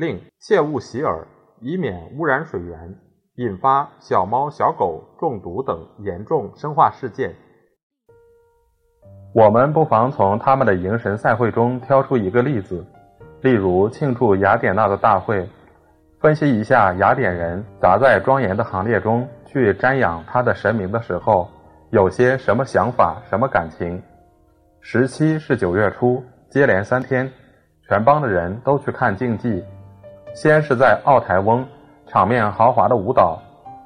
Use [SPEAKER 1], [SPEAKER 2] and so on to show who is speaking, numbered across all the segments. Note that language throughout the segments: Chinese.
[SPEAKER 1] 另切勿洗耳，以免污染水源，引发小猫小狗中毒等严重生化事件。我们不妨从他们的迎神赛会中挑出一个例子，例如庆祝雅典娜的大会，分析一下雅典人砸在庄严的行列中。去瞻仰他的神明的时候，有些什么想法、什么感情？十七是九月初，接连三天，全邦的人都去看竞技。先是在奥台翁，场面豪华的舞蹈，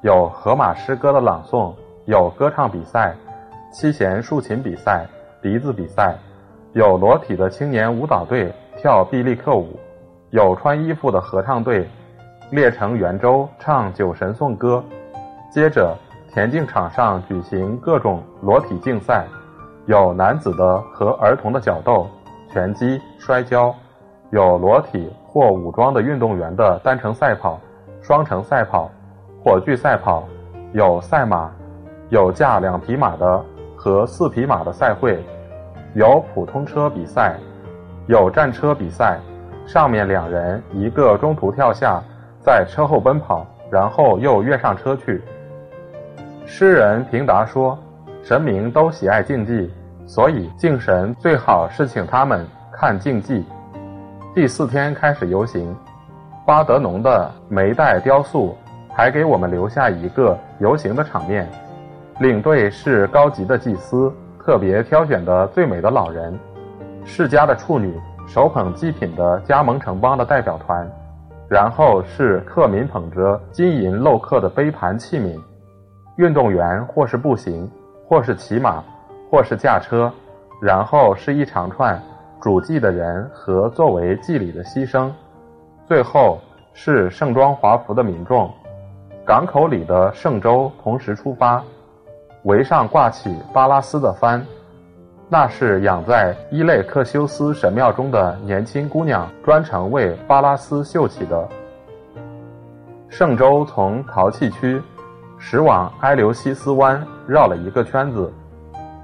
[SPEAKER 1] 有荷马诗歌的朗诵，有歌唱比赛，七弦竖琴比赛，笛子比赛，有裸体的青年舞蹈队跳臂力克舞，有穿衣服的合唱队列成圆周唱酒神颂歌。接着，田径场上举行各种裸体竞赛，有男子的和儿童的角斗、拳击、摔跤，有裸体或武装的运动员的单程赛跑、双程赛跑、火炬赛跑，有赛马，有驾两匹马的和四匹马的赛会，有普通车比赛，有战车比赛，上面两人一个中途跳下，在车后奔跑，然后又跃上车去。诗人平达说：“神明都喜爱竞技，所以敬神最好是请他们看竞技。”第四天开始游行，巴德农的梅代雕塑还给我们留下一个游行的场面。领队是高级的祭司，特别挑选的最美的老人，世家的处女，手捧祭品的加盟城邦的代表团，然后是客民捧着金银镂刻的杯盘器皿。运动员或是步行，或是骑马，或是驾车，然后是一长串主祭的人和作为祭礼的牺牲，最后是盛装华服的民众。港口里的圣舟同时出发，围上挂起巴拉斯的帆，那是养在伊类克修斯神庙中的年轻姑娘专程为巴拉斯绣起的。圣舟从陶器区。驶往埃留西斯湾，绕了一个圈子，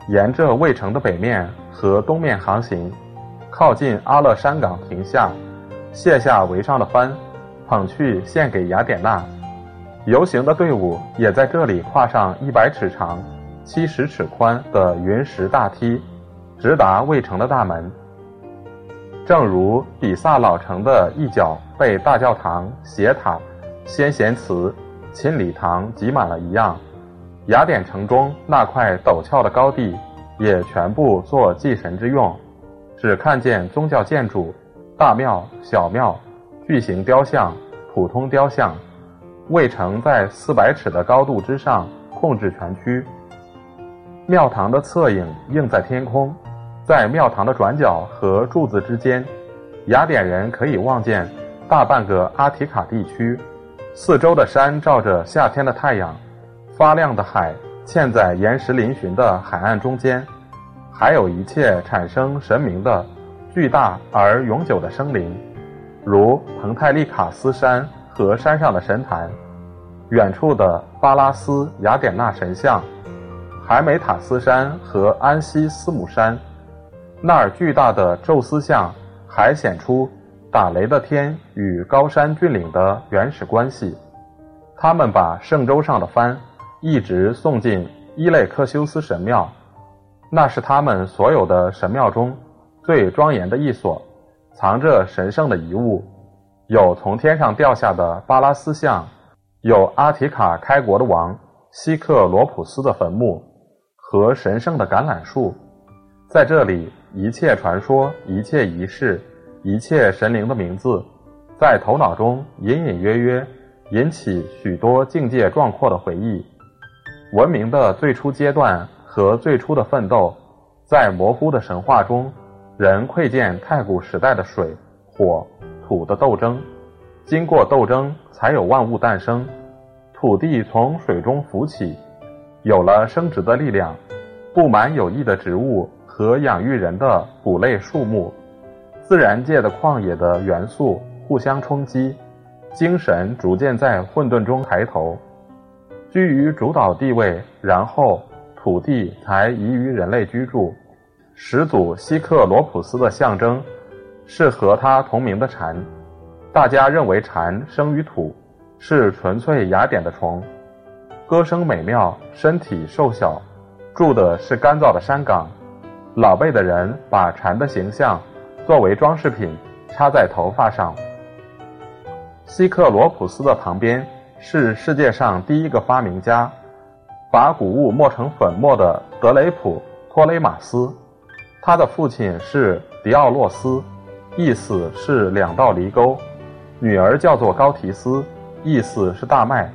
[SPEAKER 1] 沿着卫城的北面和东面航行，靠近阿勒山港停下，卸下围上的帆，捧去献给雅典娜。游行的队伍也在这里跨上一百尺长、七十尺宽的云石大梯，直达卫城的大门。正如比萨老城的一角被大教堂、斜塔、先贤祠。秦礼堂挤满了一样，雅典城中那块陡峭的高地也全部做祭神之用，只看见宗教建筑、大庙、小庙、巨型雕像、普通雕像。卫城在四百尺的高度之上控制全区，庙堂的侧影映在天空，在庙堂的转角和柱子之间，雅典人可以望见大半个阿提卡地区。四周的山照着夏天的太阳，发亮的海嵌在岩石嶙峋的海岸中间，还有一切产生神明的巨大而永久的生灵，如彭泰利卡斯山和山上的神坛，远处的巴拉斯雅典娜神像，海美塔斯山和安西斯姆山，那儿巨大的宙斯像还显出。打雷的天与高山峻岭的原始关系，他们把圣舟上的帆一直送进伊类克修斯神庙，那是他们所有的神庙中最庄严的一所，藏着神圣的遗物，有从天上掉下的巴拉斯像，有阿提卡开国的王希克罗普斯的坟墓和神圣的橄榄树，在这里，一切传说，一切仪式。一切神灵的名字，在头脑中隐隐约约引起许多境界壮阔的回忆。文明的最初阶段和最初的奋斗，在模糊的神话中，人窥见太古时代的水、火、土的斗争。经过斗争，才有万物诞生。土地从水中浮起，有了生殖的力量，布满有益的植物和养育人的谷类树木。自然界的旷野的元素互相冲击，精神逐渐在混沌中抬头，居于主导地位，然后土地才宜于人类居住。始祖希克罗普斯的象征是和他同名的蝉，大家认为蝉生于土，是纯粹雅典的虫，歌声美妙，身体瘦小，住的是干燥的山岗。老辈的人把蝉的形象作为装饰品插在头发上。希克罗普斯的旁边是世界上第一个发明家，把谷物磨成粉末的德雷普托雷马斯。他的父亲是迪奥洛斯，意思是两道犁沟；女儿叫做高提斯，意思是大麦。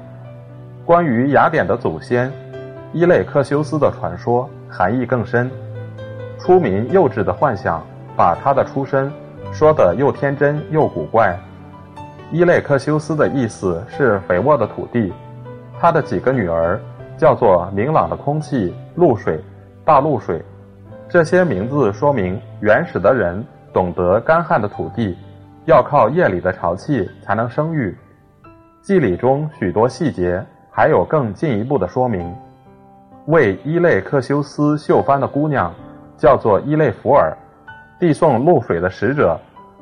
[SPEAKER 1] 关于雅典的祖先伊类克修斯的传说含义更深。出民幼稚的幻想把他的出身说得又天真又古怪。伊类克修斯的意思是肥沃的土地。他的几个女儿叫做明朗的空气、露水、大露水。这些名字说明原始的人懂得干旱的土地，要靠夜里的潮气才能生育。祭礼中许多细节还有更进一步的说明。为伊类克修斯绣幡的姑娘叫做伊类福尔，递送露水的使者，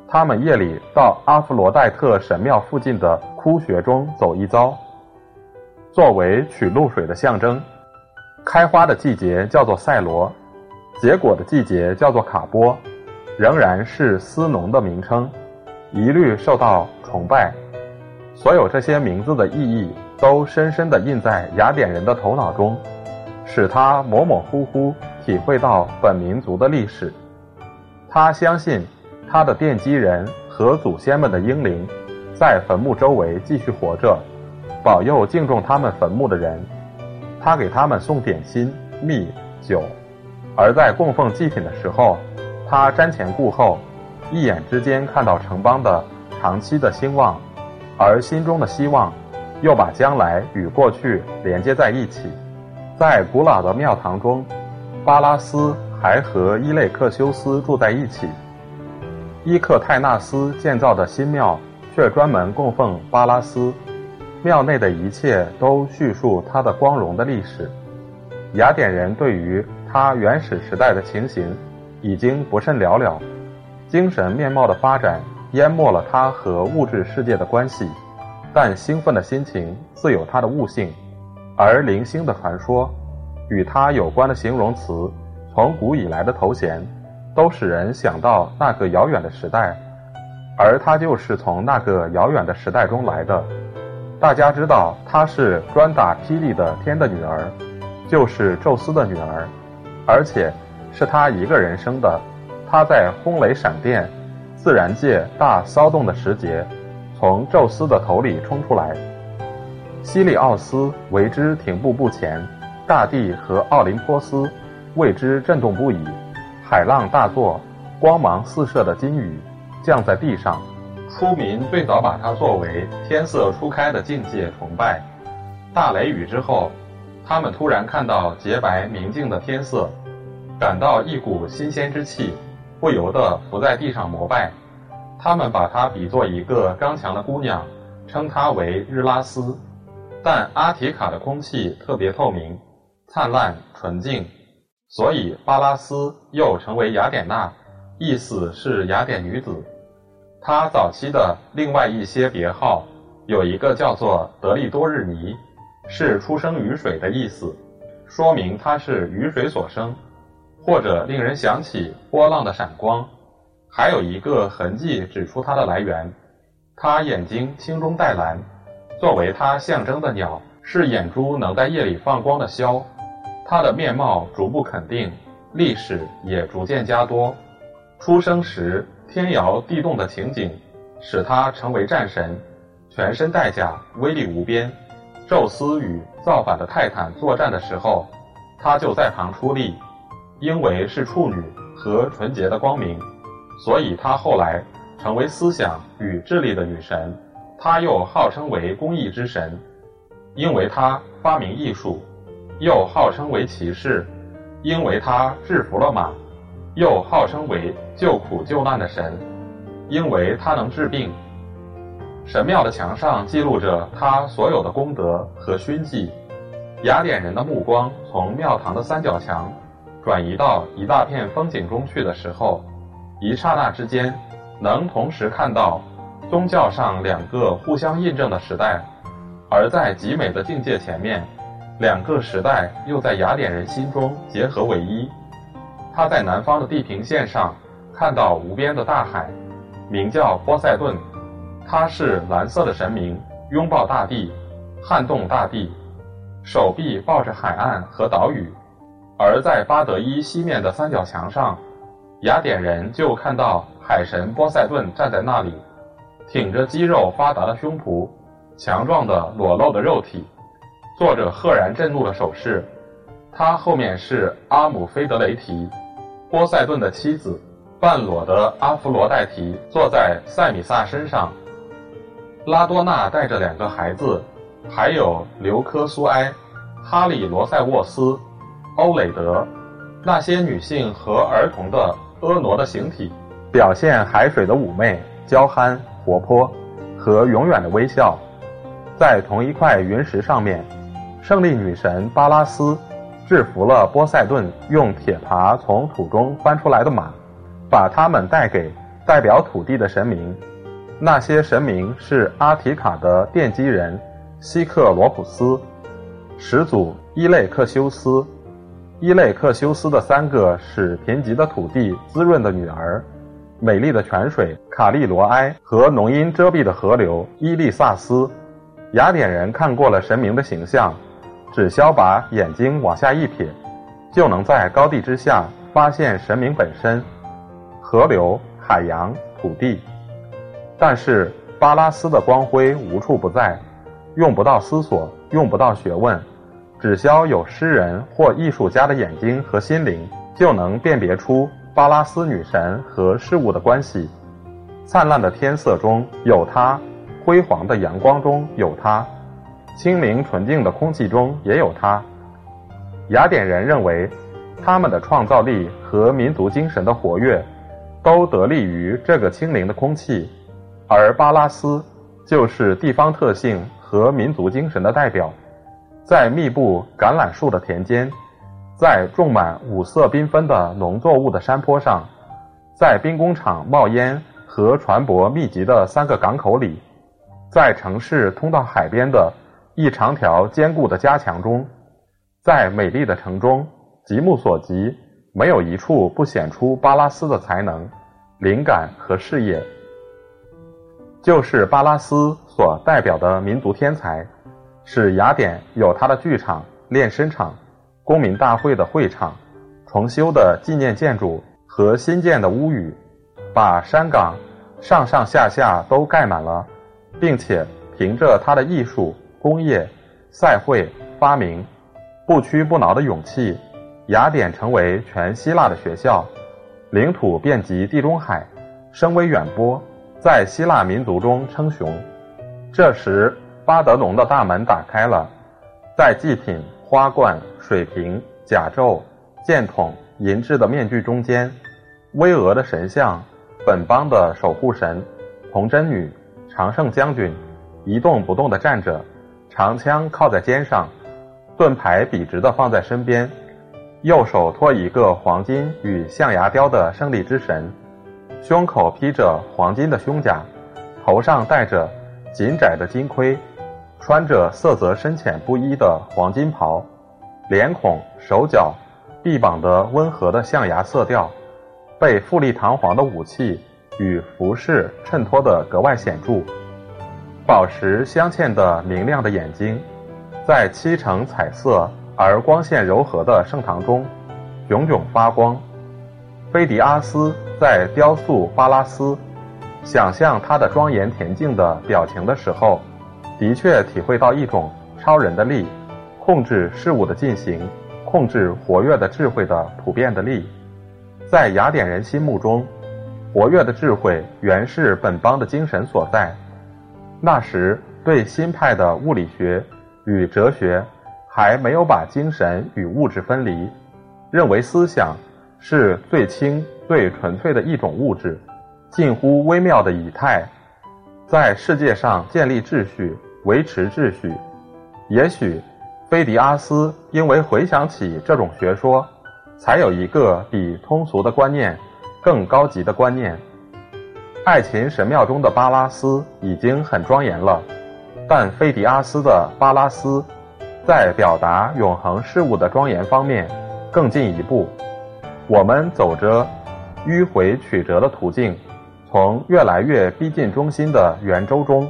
[SPEAKER 1] 他们夜里到阿弗罗代特神庙附近的窟穴中走一遭，作为取露水的象征。开花的季节叫做赛罗。结果的季节叫做卡波，仍然是斯农的名称，一律受到崇拜。所有这些名字的意义都深深地印在雅典人的头脑中，使他模模糊糊体会到本民族的历史。他相信他的奠基人和祖先们的英灵在坟墓周围继续活着，保佑敬重他们坟墓的人。他给他们送点心、蜜、酒。而在供奉祭品的时候，他瞻前顾后，一眼之间看到城邦的长期的兴旺，而心中的希望又把将来与过去连接在一起。在古老的庙堂中，巴拉斯还和伊类克修斯住在一起。伊克泰纳斯建造的新庙却专门供奉巴拉斯，庙内的一切都叙述他的光荣的历史。雅典人对于他原始时代的情形已经不甚了了，精神面貌的发展淹没了他和物质世界的关系，但兴奋的心情自有它的悟性，而零星的传说与他有关的形容词，从古以来的头衔，都使人想到那个遥远的时代，而他就是从那个遥远的时代中来的。大家知道她是专打霹雳的天的女儿，就是宙斯的女儿。而且是她一个人生的，她在轰雷闪电、自然界大骚动的时节，从宙斯的头里冲出来。西里奥斯为之停步不前，大地和奥林波斯为之震动不已。海浪大作，光芒四射的金雨降在地上。初民最早把它作为天色初开的境界崇拜。大雷雨之后。他们突然看到洁白明净的天色，感到一股新鲜之气，不由得伏在地上膜拜。他们把她比作一个刚强的姑娘，称她为日拉斯。但阿提卡的空气特别透明、灿烂、纯净，所以巴拉斯又成为雅典娜，意思是雅典女子。他早期的另外一些别号有一个叫做德利多日尼。是出生于水的意思，说明它是雨水所生，或者令人想起波浪的闪光。还有一个痕迹指出它的来源，它眼睛青中带蓝，作为它象征的鸟是眼珠能在夜里放光的枭。它的面貌逐步肯定，历史也逐渐加多。出生时天摇地动的情景，使他成为战神，全身带甲，威力无边。宙斯与造反的泰坦作战的时候，他就在旁出力。因为是处女和纯洁的光明，所以她后来成为思想与智力的女神。他又号称为工艺之神，因为他发明艺术；又号称为骑士，因为他制服了马；又号称为救苦救难的神，因为他能治病。神庙的墙上记录着他所有的功德和勋绩。雅典人的目光从庙堂的三角墙转移到一大片风景中去的时候，一刹那之间，能同时看到宗教上两个互相印证的时代，而在极美的境界前面，两个时代又在雅典人心中结合为一。他在南方的地平线上看到无边的大海，名叫波塞顿，他是蓝色的神明，拥抱大地，撼动大地。手臂抱着海岸和岛屿，而在巴德伊西面的三角墙上，雅典人就看到海神波塞顿站在那里，挺着肌肉发达的胸脯，强壮的裸露的肉体，做着赫然震怒的手势。他后面是阿姆菲德雷提，波塞顿的妻子，半裸的阿弗罗代提坐在塞米萨身上，拉多纳带着两个孩子。还有刘科苏埃、哈里罗塞沃斯、欧蕾德，那些女性和儿童的婀娜的形体，表现海水的妩媚、娇憨、活泼和永远的微笑。在同一块云石上面，胜利女神巴拉斯制服了波塞顿用铁耙从土中翻出来的马，把它们带给代表土地的神明。那些神明是阿提卡的奠基人。希克罗普斯，始祖伊类克修斯，伊类克修斯的三个使贫瘠的土地滋润的女儿，美丽的泉水卡利罗埃和浓荫遮蔽的河流伊利萨斯。雅典人看过了神明的形象，只需把眼睛往下一撇，就能在高地之下发现神明本身：河流、海洋、土地。但是巴拉斯的光辉无处不在。用不到思索，用不到学问，只需有诗人或艺术家的眼睛和心灵，就能辨别出巴拉斯女神和事物的关系。灿烂的天色中有她，辉煌的阳光中有她，清明纯净的空气中也有它。雅典人认为，他们的创造力和民族精神的活跃，都得力于这个清灵的空气，而巴拉斯就是地方特性。和民族精神的代表，在密布橄榄树的田间，在种满五色缤纷的农作物的山坡上，在兵工厂冒烟和船舶密集的三个港口里，在城市通到海边的一长条坚固的加墙中，在美丽的城中，极目所及，没有一处不显出巴拉斯的才能、灵感和事业。就是巴拉斯所代表的民族天才，使雅典有他的剧场、练身场、公民大会的会场、重修的纪念建筑和新建的屋宇，把山岗上上下下都盖满了，并且凭着他的艺术、工业、赛会、发明，不屈不挠的勇气，雅典成为全希腊的学校，领土遍及地中海，声威远播。在希腊民族中称雄。这时，巴德农的大门打开了，在祭品、花冠、水瓶、甲胄、剑筒、银质的面具中间，巍峨的神像、本邦的守护神、童贞女、常胜将军，一动不动地站着，长枪靠在肩上，盾牌笔直地放在身边，右手托一个黄金与象牙雕的胜利之神。胸口披着黄金的胸甲，头上戴着紧窄的金盔，穿着色泽深浅不一的黄金袍，脸孔、手脚、臂膀的温和的象牙色调，被富丽堂皇的武器与服饰衬托得格外显著。宝石镶嵌的明亮的眼睛，在漆成彩色而光线柔和的圣堂中，炯炯发光。菲迪阿斯在雕塑巴拉斯，想象他的庄严恬静的表情的时候，的确体会到一种超人的力，控制事物的进行，控制活跃的智慧的普遍的力。在雅典人心目中，活跃的智慧原是本邦的精神所在。那时对新派的物理学与哲学还没有把精神与物质分离，认为思想是最轻最纯粹的一种物质，近乎微妙的以太，在世界上建立秩序、维持秩序。也许，菲迪阿斯因为回想起这种学说，才有一个比通俗的观念更高级的观念。爱琴神庙中的巴拉斯已经很庄严了，但菲迪阿斯的巴拉斯，在表达永恒事物的庄严方面更进一步。我们走着迂回曲折的途径，从越来越逼近中心的圆周中，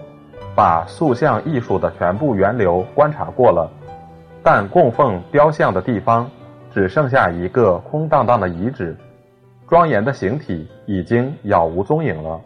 [SPEAKER 1] 把塑像艺术的全部源流观察过了，但供奉雕像的地方只剩下一个空荡荡的遗址。庄严的形体已经杳无踪影了。